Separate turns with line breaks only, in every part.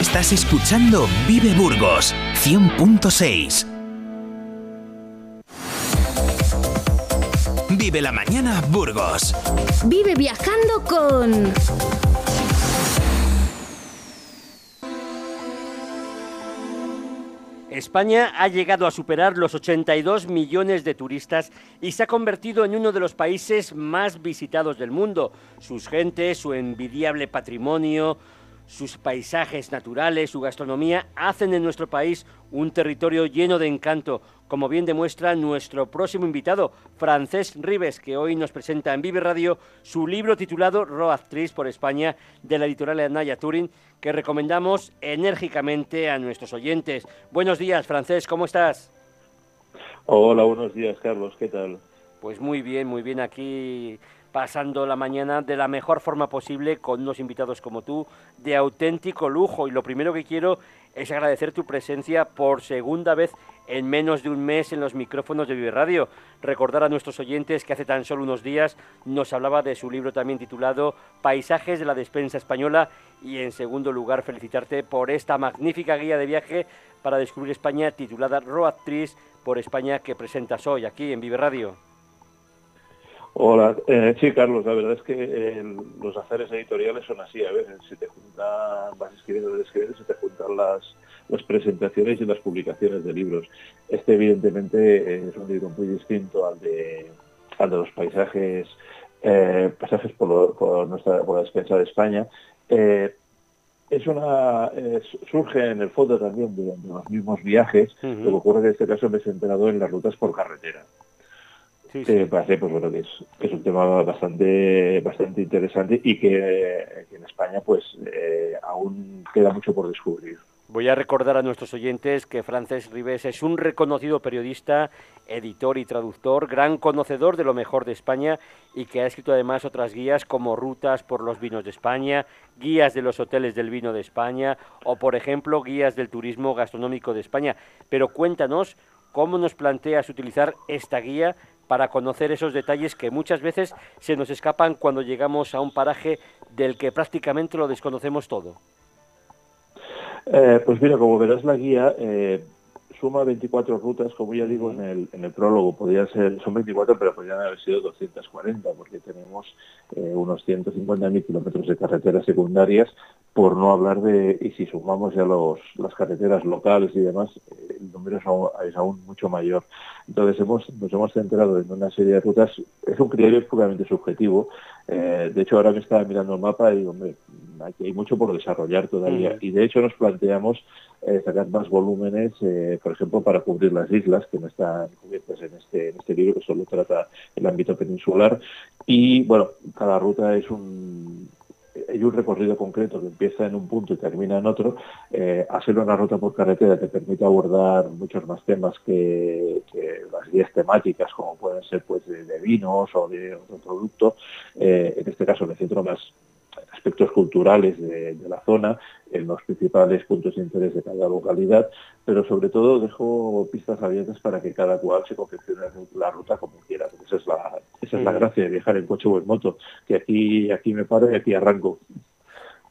Estás escuchando Vive Burgos 100.6. Vive la mañana Burgos.
Vive viajando con...
España ha llegado a superar los 82 millones de turistas y se ha convertido en uno de los países más visitados del mundo. Sus gentes, su envidiable patrimonio, sus paisajes naturales, su gastronomía, hacen en nuestro país un territorio lleno de encanto, como bien demuestra nuestro próximo invitado, Francés Ribes, que hoy nos presenta en Vive Radio su libro titulado Road por España, de la editorial Anaya Turing, que recomendamos enérgicamente a nuestros oyentes. Buenos días, Francés, ¿cómo estás?
Hola, buenos días, Carlos, ¿qué tal?
Pues muy bien, muy bien aquí pasando la mañana de la mejor forma posible con unos invitados como tú, de auténtico lujo. Y lo primero que quiero es agradecer tu presencia por segunda vez en menos de un mes en los micrófonos de Vive Radio. Recordar a nuestros oyentes que hace tan solo unos días nos hablaba de su libro también titulado Paisajes de la despensa española y en segundo lugar felicitarte por esta magnífica guía de viaje para descubrir España titulada Road por España que presentas hoy aquí en Vive Radio.
Hola, eh, sí, Carlos, la verdad es que eh, los haceres editoriales son así, a veces se te juntan, vas escribiendo, escribiendo, se te juntan las, las presentaciones y las publicaciones de libros. Este evidentemente es un libro muy distinto al de, al de los paisajes, eh, paisajes por, nuestra, por la despensa de España. es una surge en el fondo también de, los mismos viajes, lo que ocurre que en este caso me he centrado en las rutas por carretera. Sí, me parece pues bueno que es, es, un tema bastante bastante interesante y que, en España pues eh, aún queda mucho por descubrir.
Voy a recordar a nuestros oyentes que Frances Ribes es un reconocido periodista, editor y traductor, gran conocedor de lo mejor de España y que ha escrito además otras guías como Rutas por los vinos de España, guías de los hoteles del vino de España o, por ejemplo, guías del turismo gastronómico de España. Pero cuéntanos cómo nos planteas utilizar esta guía para conocer esos detalles que muchas veces se nos escapan cuando llegamos a un paraje del que prácticamente lo desconocemos todo.
Eh, pues mira, como verás la guía, eh, suma 24 rutas, como ya digo en el, en el prólogo, podría ser, son 24, pero podrían haber sido 240, porque tenemos eh, unos 150.000 kilómetros de carreteras secundarias, por no hablar de, y si sumamos ya los, las carreteras locales y demás, eh, el número es aún, mucho mayor. Entonces hemos, nos hemos centrado en una serie de rutas, es un criterio puramente subjetivo, eh, de hecho ahora me estaba mirando el mapa y digo, hombre, aquí hay mucho por desarrollar todavía, y de hecho nos planteamos eh, sacar más volúmenes, eh, por ejemplo, para cubrir las islas que no están cubiertas en este, en este libro, que solo trata el ámbito peninsular. Y bueno, cada ruta es un, hay un recorrido concreto que empieza en un punto y termina en otro, eh, hacerlo una ruta por carretera te permite abordar muchos más temas que, las guías temáticas, como pueden ser pues de, vinos o de otro producto. Eh, en este caso me centro más aspectos culturales de, la zona, en los principales puntos de interés de cada localidad, pero sobre todo dejo pistas abiertas para que cada cual se confeccione la ruta como quiera. Esa es la, esa es la mm. gracia de viajar en coche o en moto, que aquí, aquí me paro y aquí arranco.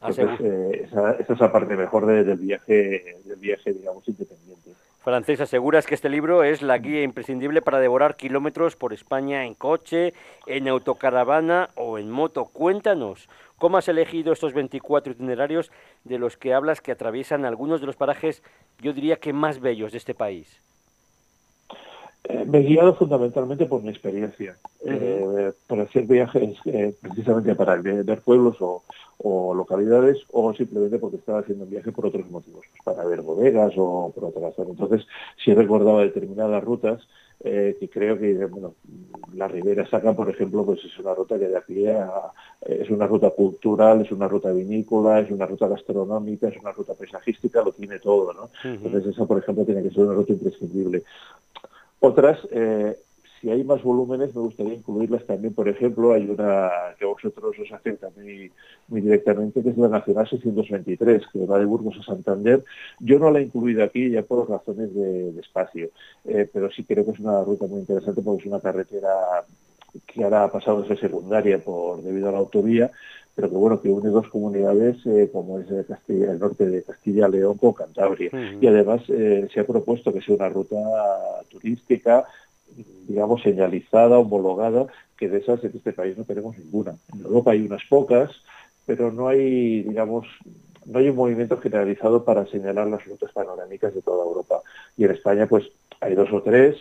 Ah, eh, esa, esa, es la parte mejor del viaje, del viaje, digamos, independiente.
Francés, aseguras que este libro es la guía imprescindible para devorar kilómetros por España en coche, en autocaravana o en moto. Cuéntanos, ¿cómo has elegido estos 24 itinerarios de los que hablas que atraviesan algunos de los parajes, yo diría que más bellos de este país?
Eh, me he guiado fundamentalmente por mi experiencia, eh, por hacer viajes eh, precisamente para ver pueblos o, localidades o simplemente porque estaba haciendo un viaje por otros motivos, pues para ver bodegas o por otras razones. Entonces, si he recordado determinadas rutas que creo que, bueno, la Ribera Saca, por ejemplo, pues es una ruta que de aquí a, es una ruta cultural, es una ruta vinícola, es una ruta gastronómica, es una ruta paisajística, lo tiene todo, ¿no? Entonces, esa, por ejemplo, tiene que ser una ruta imprescindible. Otras, eh, si hay más volúmenes, me gustaría incluirlas también. Por ejemplo, hay una que a vosotros os afecta muy, muy directamente, que es la Nacional 623, que va de Burgos a Santander. Yo no la he incluido aquí ya por razones de, espacio, eh, pero sí creo que es una ruta muy interesante porque es una carretera que ahora ha pasado de ser secundaria por debido a la autovía, pero que bueno, que une dos comunidades como es Castilla, el norte de Castilla, León con Cantabria. Y además se ha propuesto que sea una ruta turística digamos, señalizada, homologada, que de esas en este país no tenemos ninguna. En Europa hay unas pocas, pero no hay, digamos, no hay un movimiento generalizado para señalar las rutas panorámicas de toda Europa. Y en España, pues, hay dos o tres,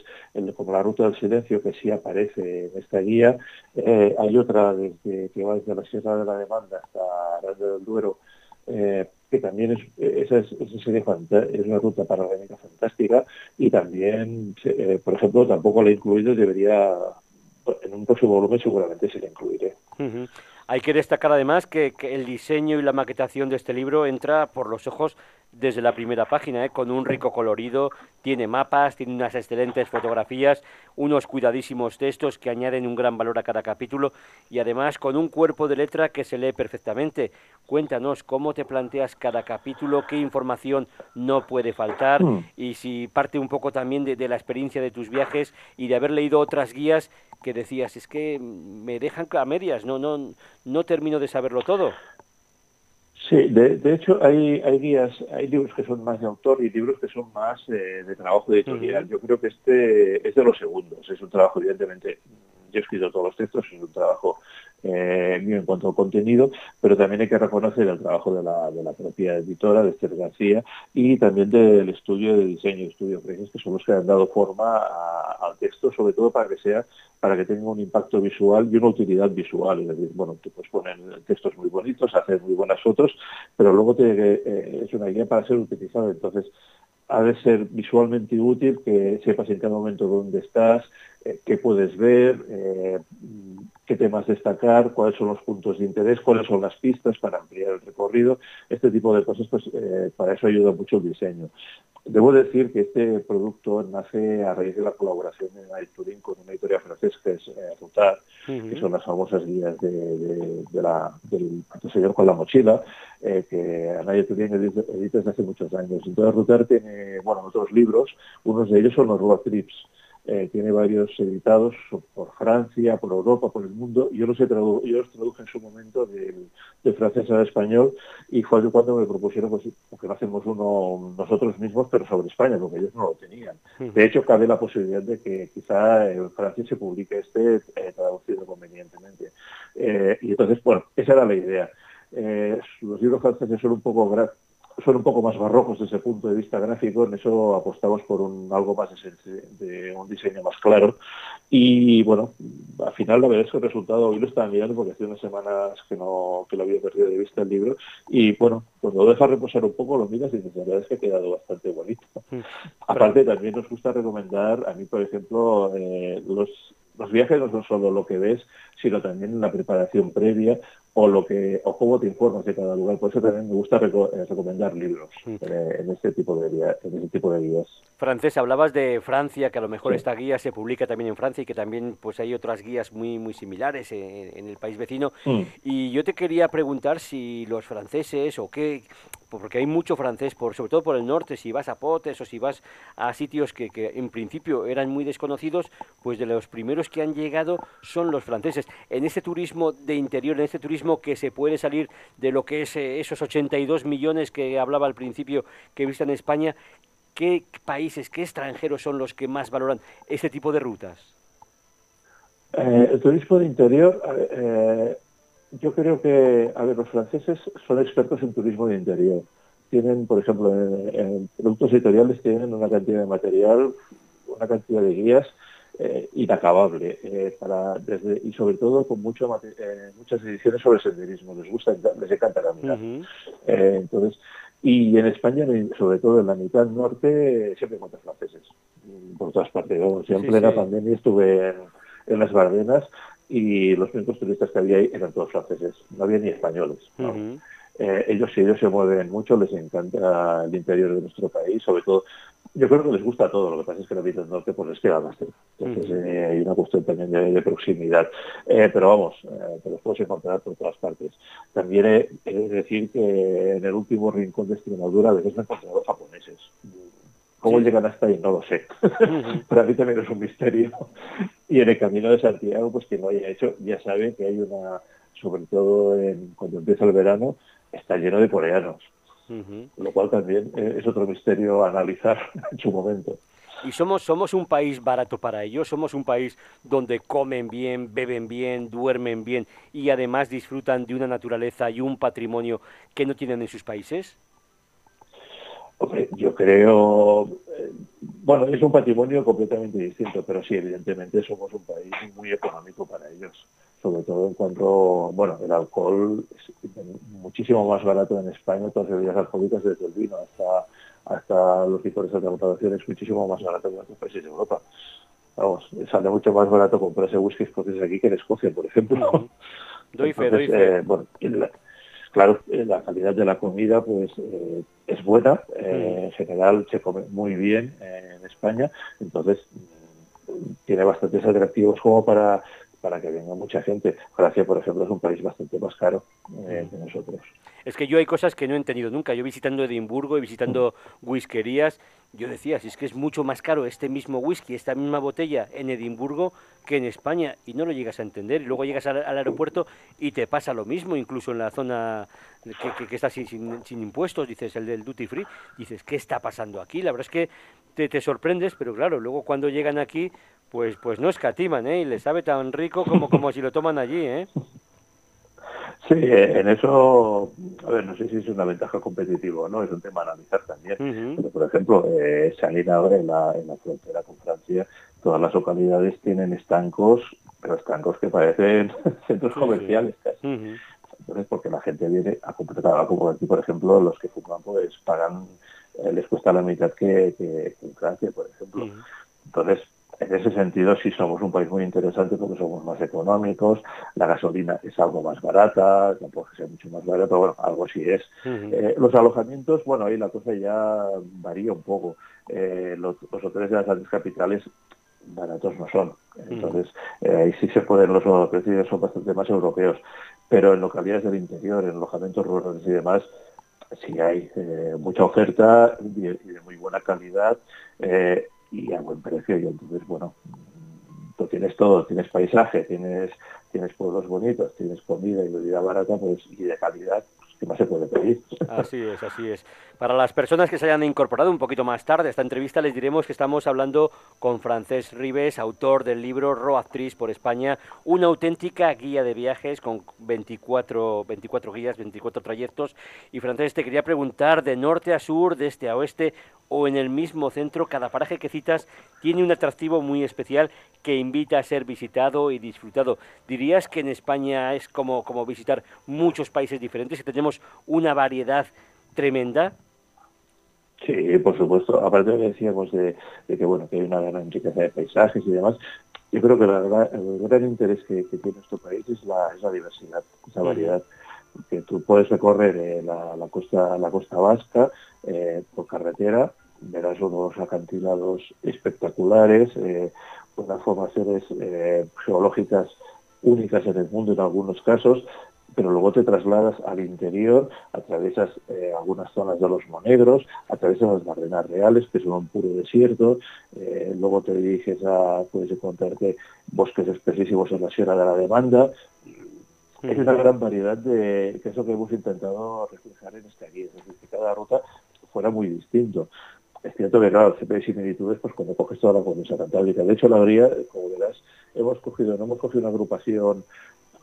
como la Ruta del Silencio, que sí aparece en esta guía. Eh, hay otra desde, que va desde la Sierra de la Demanda hasta Grande del Duero, eh, que también es, esa, es, es una ruta panorámica fantástica y también, eh, por ejemplo, tampoco la he incluido, debería, en un próximo volumen seguramente se la incluiré.
Hay que destacar además que, el diseño y la maquetación de este libro entra por los ojos desde la primera página, ¿eh? con un rico colorido, tiene mapas, tiene unas excelentes fotografías, unos cuidadísimos textos que añaden un gran valor a cada capítulo y además con un cuerpo de letra que se lee perfectamente. Cuéntanos cómo te planteas cada capítulo, qué información no puede faltar mm. y si parte un poco también de la experiencia de tus viajes y de haber leído otras guías que decías, es que me dejan a medias, no, no, no termino de saberlo todo.
Sí, de, hecho hay, hay guías, hay libros que son más de autor y libros que son más eh, de trabajo editorial. Yo creo que este es de los segundos, es un trabajo evidentemente, yo he escrito todos los textos, es un trabajo eh, en cuanto a contenido, pero también hay que reconocer el trabajo de la, propia editora, de Esther García, y también del estudio de diseño, estudio Fresnes, que son los que han dado forma al texto, sobre todo para que sea, para que tenga un impacto visual y una utilidad visual. Es decir, bueno, te puedes poner textos muy bonitos, hacer muy buenas fotos, pero luego eh, es una guía para ser utilizada. Entonces, ha de ser visualmente útil, que sepas en cada momento dónde estás, eh, qué puedes ver, eh, qué temas destacar, cuáles son los puntos de interés, cuáles son las pistas para ampliar el recorrido. Este tipo de cosas, pues eh, para eso ayuda mucho el diseño. Debo decir que este producto nace a raíz de la colaboración de Turín con una editorial francesa que es Rutar, que son las famosas guías de, la, del, señor con la mochila, que Anaya Turín edita, desde hace muchos años. Entonces Rutar tiene, bueno, otros libros, unos de ellos son los road trips, eh, tiene varios editados por Francia, por Europa, por el mundo. Yo los, yo los traduje en su momento de francés al español y fue cuando me propusieron pues, que lo hacemos uno nosotros mismos, pero sobre España, porque ellos no lo tenían. De hecho, cabe la posibilidad de que quizá en Francia se publique este eh, traducido convenientemente. Eh, y entonces, bueno, esa era la idea. los libros franceses son un poco son un poco más barrocos desde ese punto de vista gráfico, en eso apostamos por un algo más de, un diseño más claro. Y bueno, al final la verdad es que el resultado, hoy lo estaba mirando porque hace unas semanas que no que lo había perdido de vista el libro, y bueno, cuando lo dejas reposar un poco, lo miras y dices, la verdad es que ha quedado bastante bonito. Mm. Aparte, también nos gusta recomendar, a mí por ejemplo, eh, los los viajes no son solo lo que ves, sino también la preparación previa o lo que o cómo te informas de cada lugar. Por eso también me gusta eh, recomendar libros eh, en, este tipo de en este tipo de guías.
Francés, hablabas de Francia, que a lo mejor esta guía se publica también en Francia y que también pues hay otras guías muy muy similares en, el país vecino. Mm. Y yo te quería preguntar si los franceses o qué porque hay mucho francés, por, sobre todo por el norte, si vas a Potes o si vas a sitios que, que, en principio eran muy desconocidos, pues de los primeros que han llegado son los franceses. En este turismo de interior, en este turismo que se puede salir de lo que es eh, esos 82 millones que hablaba al principio que en España, ¿qué países, qué extranjeros son los que más valoran este tipo de rutas?
Eh, el turismo de interior, eh, yo creo que, a ver, los franceses son expertos en turismo de interior. Tienen, por ejemplo, en, productos editoriales tienen una cantidad de material, una cantidad de guías eh, inacabable eh, para desde y sobre todo con mucho eh, muchas ediciones sobre senderismo les gusta les encanta caminar entonces y en España sobre todo en la mitad norte siempre encuentras franceses por todas partes siempre en la pandemia estuve en, las Bardenas y los únicos turistas que había ahí eran todos franceses, no había ni españoles. Eh, ellos sí, ellos se mueven mucho, les encanta el interior de nuestro país, sobre todo, yo creo que les gusta todo, lo que pasa es que la vida del norte pues les queda más Entonces eh, hay una cuestión también de, proximidad. Eh, pero vamos, te los puedes encontrar por todas partes. También he, de decir que en el último rincón de Extremadura a veces me he encontrado japoneses ¿Cómo llegan hasta ahí? No lo sé. Para mí también es un misterio. Y en el camino de Santiago, pues quien lo haya hecho ya sabe que hay una, sobre todo en, cuando empieza el verano, está lleno de coreanos. Lo cual también eh, es otro misterio a analizar en su momento.
Y somos, somos un país barato para ellos, somos un país donde comen bien, beben bien, duermen bien y además disfrutan de una naturaleza y un patrimonio que no tienen en sus países.
Hombre, yo creo, eh, bueno, es un patrimonio completamente distinto, pero sí, evidentemente somos un país muy económico para ellos, sobre todo en cuanto, bueno, el alcohol es muchísimo más barato en España, todas las bebidas alcohólicas, desde el vino hasta, hasta los licores de graduación, es muchísimo más barato que en otros países de Europa. Vamos, sale mucho más barato comprarse whisky escoceses aquí que en Escocia, por ejemplo.
Doy fe, doy fe.
Eh, bueno, Claro, eh, la calidad de la comida pues eh, es buena, eh, en general se come muy bien en España, entonces mm, tiene bastantes atractivos como para, para que venga mucha gente. Francia, por ejemplo, es un país bastante más caro que nosotros.
Es que yo hay cosas que no he entendido nunca. Yo visitando Edimburgo y visitando whiskerías, yo decía, si es que es mucho más caro este mismo whisky, esta misma botella en Edimburgo que en España, y no lo llegas a entender. Y luego llegas al, aeropuerto y te pasa lo mismo, incluso en la zona que, que, está sin, sin, impuestos, dices, el del duty free, dices, ¿qué está pasando aquí? La verdad es que te, te sorprendes, pero claro, luego cuando llegan aquí, pues, pues no escatiman, ¿eh? Y les sabe tan rico como, como si lo toman allí, ¿eh?
Sí, en eso, a ver, no sé si es una ventaja competitiva o no, es un tema a analizar también. Pero, por ejemplo, eh, ahora en la, en la frontera con Francia, todas las localidades tienen estancos, pero estancos que parecen centros comerciales casi. Entonces, porque la gente viene a comprar como aquí, por ejemplo, los que fuman, pues pagan, eh, les cuesta la mitad que, que, en Francia, por ejemplo. Entonces, en ese sentido sí somos un país muy interesante porque somos más económicos, la gasolina es algo más barata, puede ser mucho más barata, pero bueno, algo sí es. Eh, los alojamientos, bueno, ahí la cosa ya varía un poco. Eh, los, hoteles de las grandes capitales baratos no son. Entonces, eh, ahí sí se pueden, los precios son bastante más europeos. Pero en localidades del interior, en alojamientos rurales y demás, sí hay mucha oferta y, de muy buena calidad y a buen precio. Y entonces, bueno, tú tienes todo, tienes paisaje, tienes, tienes pueblos bonitos, tienes comida y bebida barata pues, y de calidad, ¿qué más se puede pedir?
Así es, así es. Para las personas que se hayan incorporado un poquito más tarde a esta entrevista, les diremos que estamos hablando con Francés Ribes, autor del libro Roactriz por España, una auténtica guía de viajes con 24, 24 guías, 24 trayectos. Y Francés, te quería preguntar, de norte a sur, de este a oeste o en el mismo centro, cada paraje que citas tiene un atractivo muy especial que invita a ser visitado y disfrutado. ¿Dirías que en España es como, como visitar muchos países diferentes, y tenemos una variedad tremenda?
Sí, por supuesto. Aparte de que decíamos de, que bueno que hay una gran riqueza de paisajes y demás, yo creo que el gran interés que, tiene nuestro país es la, diversidad, esa variedad. Que tú puedes recorrer eh, la, costa la costa vasca eh, por carretera, verás unos acantilados espectaculares, eh, unas formaciones geológicas únicas en el mundo en algunos casos, pero luego te trasladas al interior, atraviesas eh, algunas zonas de los monegros, atraviesas las barrenas reales, que son un puro desierto, eh, luego te diriges a, puedes encontrarte bosques espesísimos en la Sierra de la Demanda. Es una gran variedad de, que es lo que hemos intentado reflejar en esta guía, es decir, que cada ruta fuera muy distinto. Es cierto que, claro, siempre hay similitudes pues, cuando coges toda la cornisa cantábrica. De hecho, la habría, como verás, hemos cogido, no hemos cogido una agrupación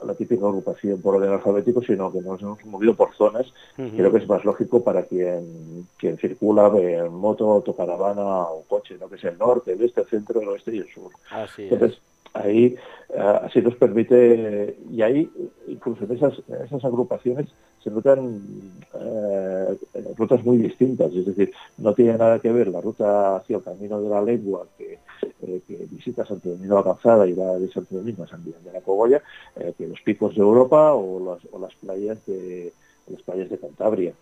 la típica agrupación por orden alfabético, sino que nos hemos movido por zonas. Creo que es más lógico para quien, quien circula en moto, autocaravana o coche, ¿no? que es el norte, el este, el centro, el oeste y el sur. Entonces, ahí eh, así nos permite, y ahí incluso en esas, esas agrupaciones se notan eh, rutas muy distintas, es decir, no tiene nada que ver la ruta hacia el camino de la lengua que, eh, visita Santo Domingo la Calzada y va de Santo Domingo a San Miguel de la Cogolla, que los picos de Europa o las, o las playas de las playas de Cantabria.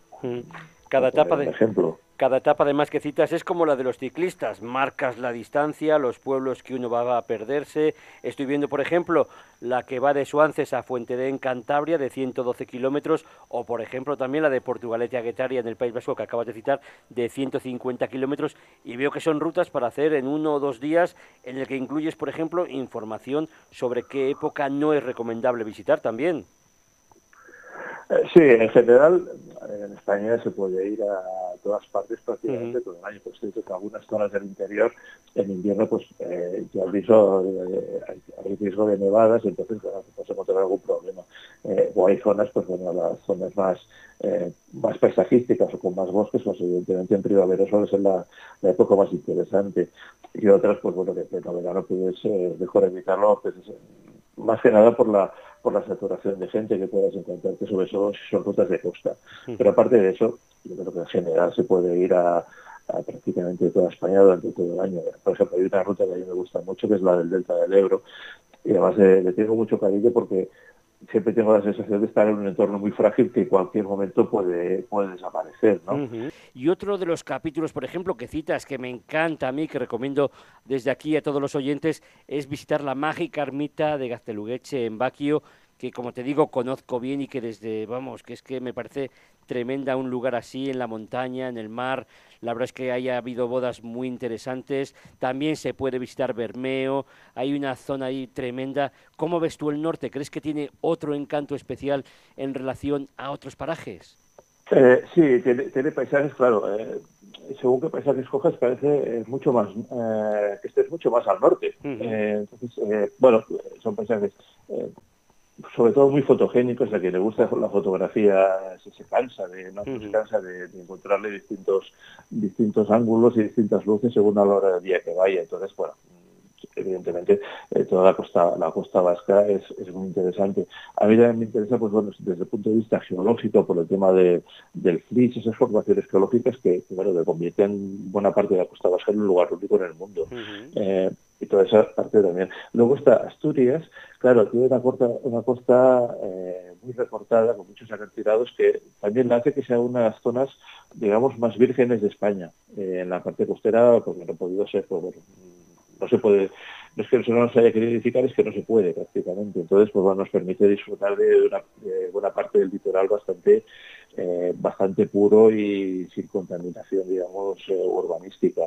Cada etapa de,
ejemplo.
Cada etapa además que citas es como la de los ciclistas, marcas la distancia, los pueblos que uno va a perderse. Estoy viendo, por ejemplo, la que va de Suances a Fuente en Cantabria, de 112 kilómetros, o por ejemplo también la de Portugalete a Guetaria en el País Vasco, que acabas de citar, de 150 kilómetros, y veo que son rutas para hacer en uno o dos días, en el que incluyes, por ejemplo, información sobre qué época no es recomendable visitar también.
Eh, sí, en general en España se puede ir a todas partes prácticamente todo el año. Por cierto, que algunas zonas del interior en invierno pues eh, ya aviso, eh, hay, riesgo de nevadas y entonces bueno, pues, encontrar algún problema. Eh, o hay zonas, pues bueno, las zonas más más paisajísticas o con más bosques, pues evidentemente en primavera suele ser la, época más interesante. Y otras, pues bueno, que en verano pues mejor evitarlo, pues, más que nada por la por la saturación de gente que puedas encontrarte, sobre todo si son rutas de costa. Pero aparte de eso, yo creo que en general se puede ir a, prácticamente toda España durante todo el año. Por ejemplo, hay una ruta que a mí me gusta mucho, que es la del Delta del Ebro, y además le tengo mucho cariño porque siempre tengo la sensación de estar en un entorno muy frágil que en cualquier momento puede, puede desaparecer. ¿no?
Y otro de los capítulos, por ejemplo, que citas, que me encanta a mí, que recomiendo desde aquí a todos los oyentes, es visitar la mágica ermita de Gaztelugueche en Baquio, que como te digo conozco bien y que desde, vamos, que es que me parece tremenda un lugar así en la montaña, en el mar. La verdad es que haya habido bodas muy interesantes. También se puede visitar Bermeo. Hay una zona ahí tremenda. ¿Cómo ves tú el norte? ¿Crees que tiene otro encanto especial en relación a otros parajes?
Eh, sí, tiene, paisajes, claro. Eh, según qué paisajes cojas, parece eh, mucho más, eh, que estés mucho más al norte. entonces, bueno, son paisajes sobre todo muy fotogénicos, a quien le gusta la fotografía se, se cansa de no se cansa de, encontrarle distintos distintos ángulos y distintas luces según a la hora del día que vaya. Entonces, bueno, evidentemente eh, toda la costa la costa vasca es, es, muy interesante. A mí también me interesa, pues bueno, desde el punto de vista geológico, por el tema de, del flis, esas formaciones geológicas que, bueno, que convierten buena parte de la costa vasca en un lugar único en el mundo. eh, y toda esa parte también. Luego está Asturias, claro, tiene una, costa, una costa eh, muy recortada, con muchos acantilados, que también hace que sea una de las zonas, digamos, más vírgenes de España. Eh, en la parte costera, porque no ha podido ser, pues, no se puede, no es que no se haya querido edificar, es que no se puede prácticamente. Entonces, pues bueno, nos permite disfrutar de una buena parte del litoral bastante eh, bastante puro y sin contaminación, digamos, urbanística.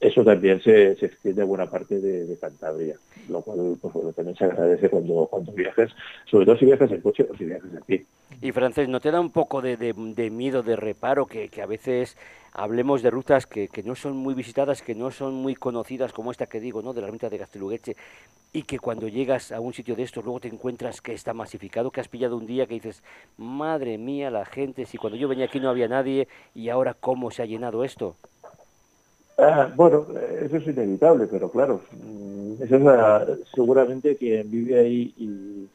Eso también se, se, extiende a buena parte de, Cantabria, lo cual pues, bueno, también se agradece cuando, cuando viajes, sobre todo si viajas en coche o si viajas en pie.
Y francés, ¿no te da un poco de, de, miedo, de reparo, que, que a veces hablemos de rutas que, que, no son muy visitadas, que no son muy conocidas como esta que digo, ¿no? de la ruta de Gastelugueche, y que cuando llegas a un sitio de estos luego te encuentras que está masificado, que has pillado un día que dices, madre mía, la gente, si cuando yo venía aquí no había nadie y ahora cómo se ha llenado esto.
Ah, bueno, eso es inevitable, pero claro, mm, eso es seguramente quien vive ahí y,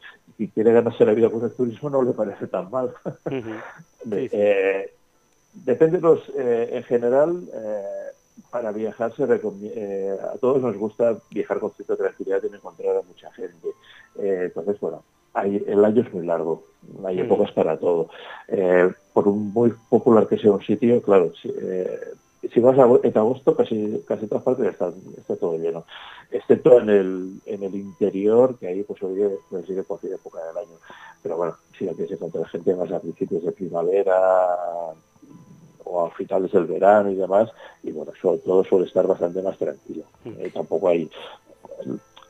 quiere ganarse la vida con el turismo no le parece tan mal. Eh, Depende, los, eh, en general, eh, para viajar se eh, a todos nos gusta viajar con cierta tranquilidad y encontrar a mucha gente. entonces, bueno, hay, el año es muy largo, hay mm. épocas para todo. por un muy popular que sea un sitio, claro, si, si vas a, en agosto casi casi todas partes está, está todo lleno, excepto en el, en el interior, que ahí pues puede sigue cualquier época del año. Pero bueno, si la quieres encontrar gente más a principios de primavera, o a finales del verano y demás, y bueno, sobre todo suele estar bastante más tranquilo. Mm. Eh, tampoco hay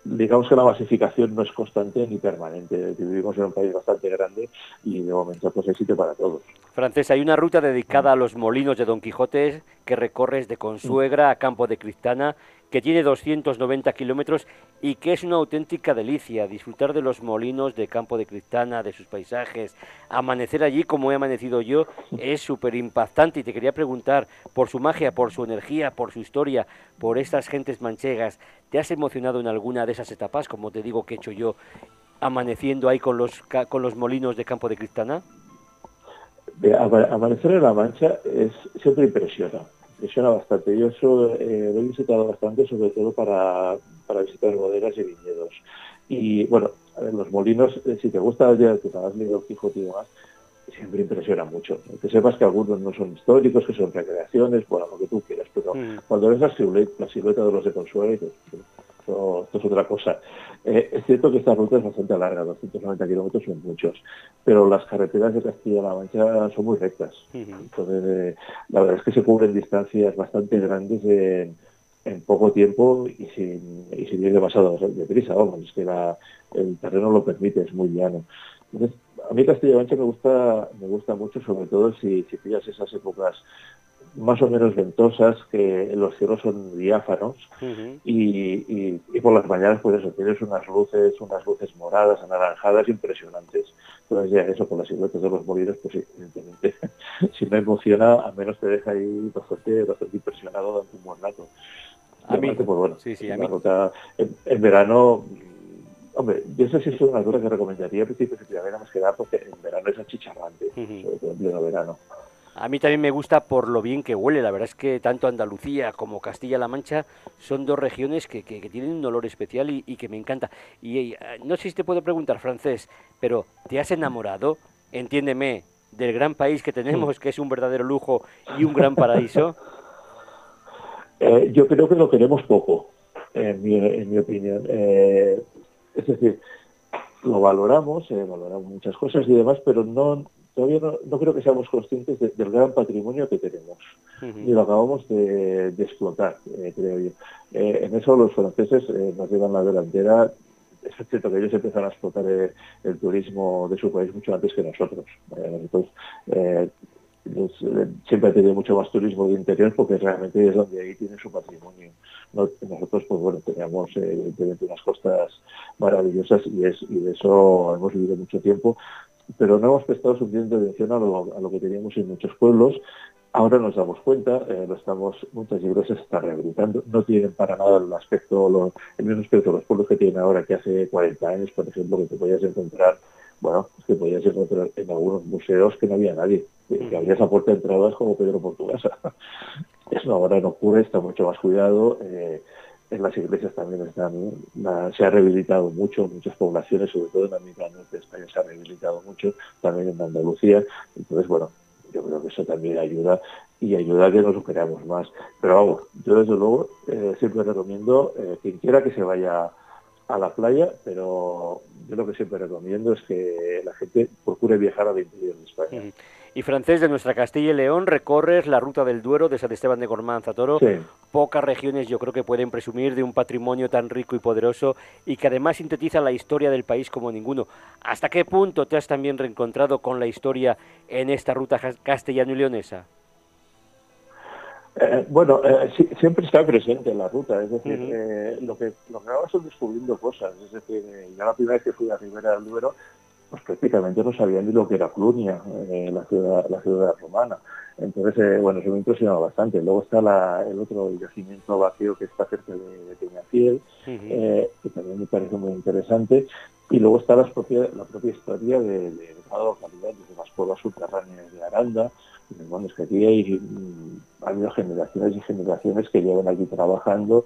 digamos que la masificación no es constante ni permanente. Vivimos en un país bastante grande y de momento pues hay sitio para todos.
Francés, hay una ruta dedicada a los molinos de Don Quijote que recorres de Consuegra a Campo de Cristana que tiene 290 kilómetros y que es una auténtica delicia disfrutar de los molinos de Campo de Cristana, de sus paisajes, amanecer allí como he amanecido yo, es súper impactante y te quería preguntar por su magia, por su energía, por su historia, por estas gentes manchegas, ¿te has emocionado en alguna de esas etapas, como te digo que he hecho yo, amaneciendo ahí con los, con los molinos de Campo de Cristana?
Amanecer en la Mancha es siempre impresiona impresiona bastante. Yo eso eh, lo he visitado bastante, sobre todo para, para visitar bodegas y viñedos. Y bueno, a ver, los molinos, eh, si te gusta, ya que has leído Quijote y demás, siempre impresiona mucho. Que sepas que algunos no son históricos, que son recreaciones, bueno, lo que tú quieras, pero
Mm.
cuando ves la silueta, la silueta de los de Consuelo, dices, esto, esto es otra cosa. Eh, es cierto que esta ruta es bastante larga, 290 kilómetros son muchos, pero las carreteras de Castilla-La Mancha son muy rectas. Entonces, eh, la verdad es que se cubren distancias bastante grandes en, en poco tiempo y sin, y sin ir demasiado deprisa, vamos, es que la- el terreno lo permite, es muy llano. Entonces, a mí Castilla-La Mancha me gusta, me gusta mucho, sobre todo si, si pillas esas épocas más o menos ventosas, que los cielos son diáfanos y, y- y por las mañanas pues eso, tienes unas luces, unas luces moradas, anaranjadas impresionantes. Entonces ya eso, con las siluetas de los molinos, pues sí, evidentemente, si no emociona, al menos te deja ahí bastante, bastante impresionado dando un buen rato.
A mí-
pues bueno,
sí, sí, a mí-
ruta en, en verano, hombre, yo sé si es una ruta que recomendaría a principios de primavera más que nada porque en verano es achicharrante, sobre todo en pleno verano.
A mí también me gusta por lo bien que huele. La verdad es que tanto Andalucía como Castilla-La Mancha son dos regiones que, que- que tienen un olor especial y, y que me encanta. Y eh, no sé si te puedo preguntar, francés, pero ¿te has enamorado? Entiéndeme, del gran país que tenemos, que es un verdadero lujo y un gran paraíso.
Eh, yo creo que lo queremos poco, en mi, en mi opinión. Eh, es decir, lo valoramos, eh, valoramos muchas cosas y demás, pero no todavía no, no creo que seamos conscientes de- del gran patrimonio que tenemos y lo acabamos de, de explotar, eh, creo yo. Eh, en eso los franceses eh, nos llevan la delantera. Es cierto que ellos empezaron a explotar el turismo de su país mucho antes que nosotros. Eh, nosotros eh, eh, siempre ha tenido mucho más turismo de interior porque realmente es donde ahí tiene su patrimonio. No- nosotros, pues bueno, teníamos eh, evidentemente unas costas maravillosas y, es, y de eso hemos vivido mucho tiempo, pero no hemos prestado suficiente atención a lo, a lo que teníamos en muchos pueblos. Ahora nos damos cuenta, eh, lo estamos, muchas iglesias están rehabilitando, no tienen para nada el aspecto, el mismo aspecto de los pueblos que tienen ahora que hace 40 años, por ejemplo, que te podías encontrar, bueno, que podías encontrar en algunos museos que no había nadie, que, que había esa puerta de entradas como Pedro Portuguesa. Eso ahora no ocurre, está mucho más cuidado. eh, en las iglesias también están, la- se ha rehabilitado mucho, muchas poblaciones, sobre todo en la mitad norte de España se ha rehabilitado mucho, también en Andalucía. Entonces, bueno, yo creo que eso también ayuda y ayuda a que nos superemos más. Pero vamos, yo desde luego eh, siempre recomiendo eh, quien quiera que se vaya a la playa, pero yo lo que siempre recomiendo es que la gente procure viajar al interior de España.
Y francés de nuestra Castilla y León recorres la ruta del Duero de San Esteban de Gormaz a Toro.
Sí.
Pocas regiones yo creo que pueden presumir de un patrimonio tan rico y poderoso y que además sintetiza la historia del país como ninguno. ¿Hasta qué punto te has también reencontrado con la historia en esta ruta jas- castellano y leonesa?
Eh, bueno, eh, sí- siempre está presente en la ruta, es decir, eh, lo que lo que son descubriendo cosas, es decir, yo la primera vez que fui a Ribera del Duero, pues prácticamente no sabía ni lo que era Clunia, la ciudad la ciudad romana. Entonces, bueno, eso me impresionó bastante. Luego está la- el otro yacimiento vacío que está cerca de, de Peñafiel, que también me parece muy interesante. Y luego está las propia- la propia historia de, de cada localidad, desde las cuevas subterráneas de Aranda. Bueno, es que aquí hay, mm, ha habido generaciones y generaciones que llevan aquí trabajando,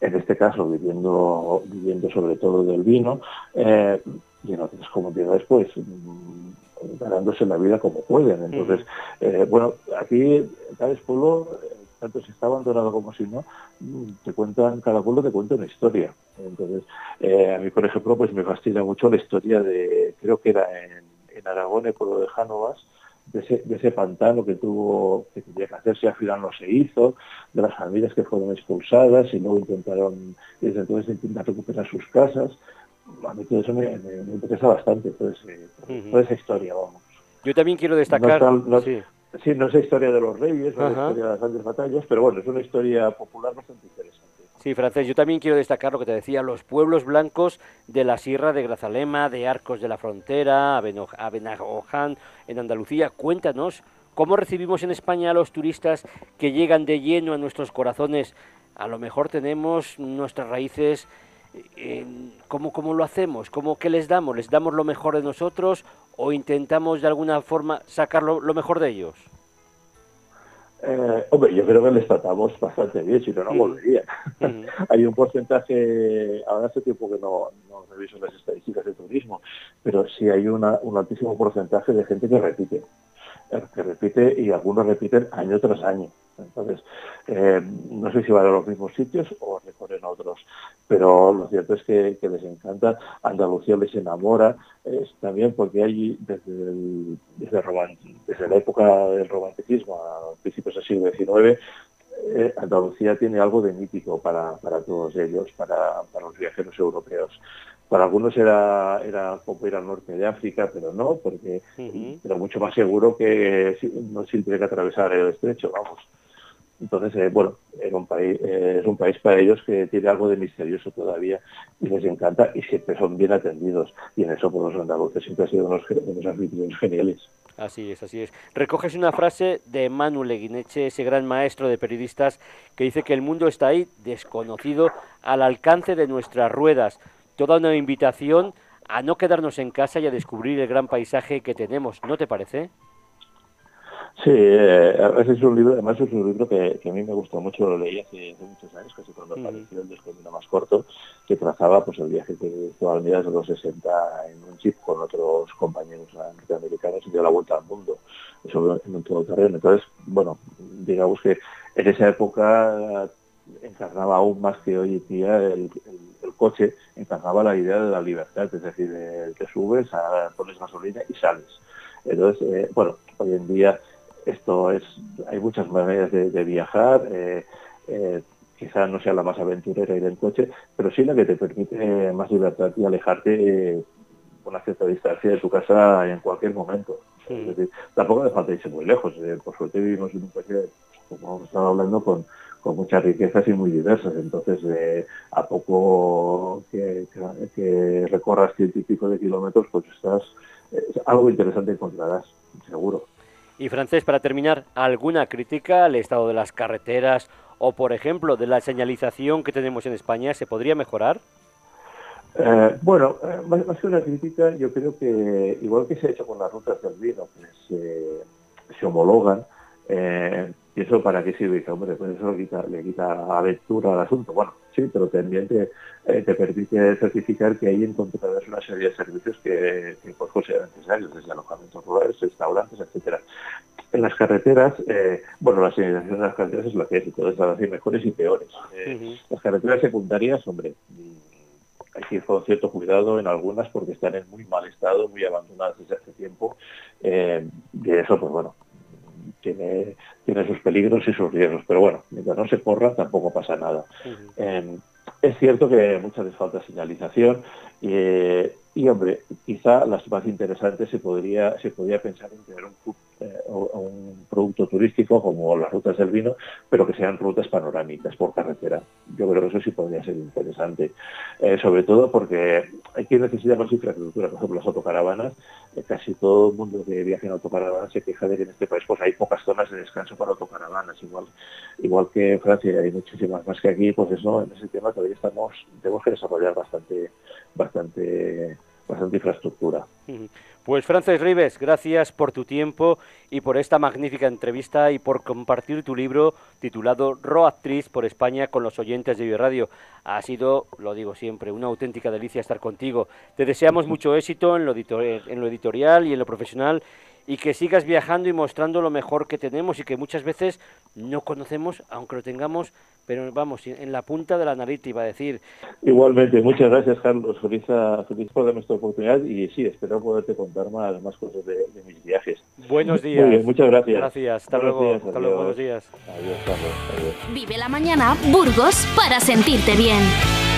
en este caso viviendo, viviendo sobre todo del vino, eh, y en otras comunidades pues mm, ganándose la vida como pueden. Entonces, eh, bueno, aquí cada pueblo, eh, tanto si está abandonado como si no, mm, te cuentan, cada pueblo te cuenta una historia. Entonces, eh, a mí, por ejemplo, pues me fascina mucho la historia de, creo que era en, en Aragón, el pueblo de Jánovas, de ese, de ese pantano que tuvo, que tenía que hacerse, al final no se hizo, de las familias que fueron expulsadas y luego intentaron, desde entonces intentar recuperar sus casas. A mí todo eso me, me- me interesa bastante, ese-
Ujú.
toda esa historia, vamos.
Yo también quiero destacar...
No no-
sí.
Sí, no es la historia de los reyes, no es la historia de las grandes batallas, pero bueno, es una historia popular bastante interesante.
Sí, francés, yo también quiero destacar lo que te decía, los pueblos blancos de la Sierra de Grazalema, de Arcos de la Frontera, Abenajoján, en Andalucía. Cuéntanos cómo recibimos en España a los turistas que llegan de lleno a nuestros corazones. A lo mejor tenemos nuestras raíces, ¿cómo, ¿cómo lo hacemos? ¿Cómo, ¿Qué les damos? ¿Les damos lo mejor de nosotros o intentamos de alguna forma sacar lo mejor de ellos?
Eh, hombre, yo creo que les tratamos bastante bien, si no, no volverían. Hay un porcentaje, ahora hace tiempo que no, no, reviso las estadísticas de turismo, pero sí hay una, un altísimo porcentaje de gente que repite, que repite y algunos repiten año tras año. Entonces, eh, no sé si van a los mismos sitios o recorren otros, pero lo cierto es que, les encanta. Andalucía les enamora, también porque allí desde, desde, la época del romanticismo a principios del siglo XIX, eh, Andalucía tiene algo de mítico para, todos ellos, para, los viajeros europeos. Para algunos era, era como ir al norte de África, pero no, porque era mucho más seguro que no siempre que atravesar el estrecho, vamos. Entonces, eh, bueno, un país, eh, es un país para ellos que tiene algo de misterioso todavía y les encanta y siempre son bien atendidos. Y en eso, por los andaluces siempre han sido unos, unos geniales.
Así es, así es. Recoges una frase de Manu Leguineche, ese gran maestro de periodistas, que dice que el mundo está ahí, desconocido, al alcance de nuestras ruedas. Toda una invitación a no quedarnos en casa y a descubrir el gran paisaje que tenemos. ¿No te parece?
Sí, eh, es un libro, además es un libro que, a mí me gustó mucho, lo leí hace, muchos años, casi cuando apareció el descubrimiento más corto, que trazaba pues el viaje que hizo al de los 60 en un jeep con otros compañeros norteamericanos y dio la vuelta al mundo sobre, en un todoterreno. Entonces, bueno, digamos que en esa época encarnaba aún más que hoy en día el, coche, encarnaba la idea de la libertad, es decir, te subes, pones gasolina y sales. Entonces, eh, bueno, hoy en día esto es, hay muchas maneras de, viajar, eh, eh, quizás no sea la más aventurera ir en coche, pero sí la que te permite más libertad y alejarte eh, una cierta distancia de tu casa en cualquier momento. tampoco hace falta irse muy lejos. por suerte vivimos en un país, como estado hablando, con, con muchas riquezas y muy diversas. Entonces, a poco que, recorras ciento y pico de kilómetros, pues estás, algo interesante encontrarás, seguro.
Y francés, para terminar, ¿alguna crítica al estado de las carreteras o, por ejemplo, de la señalización que tenemos en España? ¿Se podría mejorar?
Eh, bueno, eh, más, que una crítica, yo creo que, igual que se ha hecho con las rutas del vino, que se, homologan, eh, ¿y eso para qué sirve? Hombre, pues eso le quita, le quita aventura al asunto. Bueno, sí, pero también te, te permite certificar que ahí encontrarás una serie de servicios que, que pues, sean necesarios, desde alojamientos rurales, restaurantes, etcétera. En las carreteras, eh, bueno, la señalización de las carreteras es la que es, las hay mejores y peores. Eh, las carreteras secundarias, hombre, mm, hay que ir con cierto cuidado en algunas porque están en muy mal estado, muy abandonadas desde hace tiempo. Eh, y eso, pues bueno, tiene, tiene sus peligros y sus riesgos. Pero bueno, mientras no se corra, tampoco pasa nada. Es cierto que muchas veces falta señalización eh, y, hombre, quizá las más interesantes se podría, se podría pensar en tener un, eh, un producto turístico como las rutas del vino, pero que sean rutas panorámicas por carretera. Yo creo que eso sí podría ser interesante, eh, sobre todo porque hay que necesitar más infraestructura, por ejemplo, las autocaravanas. casi todo el mundo que viaja en autocaravanas se queja de que en este país pues hay pocas zonas de descanso para autocaravanas, igual, igual que en Francia hay muchísimas más que aquí, pues eso, en ese tema todavía estamos, tenemos que desarrollar bastante bastante, bastante infraestructura.
Pues Frances Rives, gracias por tu tiempo y por esta magnífica entrevista y por compartir tu libro titulado Roactriz por España con los oyentes de Radio. Ha sido, lo digo siempre, una auténtica delicia estar contigo. Te deseamos mucho éxito en lo, en lo editorial y en lo profesional y que sigas viajando y mostrando lo mejor que tenemos y que muchas veces no conocemos, aunque lo tengamos, pero vamos, en la punta de la nariz iba a decir.
Igualmente, muchas gracias Carlos, feliz, feliz por darme esta oportunidad y sí, espero poderte contar más, más cosas de, mis viajes.
Buenos días.
muchas gracias.
Gracias, hasta luego, hasta luego, buenos días.
Adiós, Carlos.
Vive la mañana, Burgos, para sentirte bien.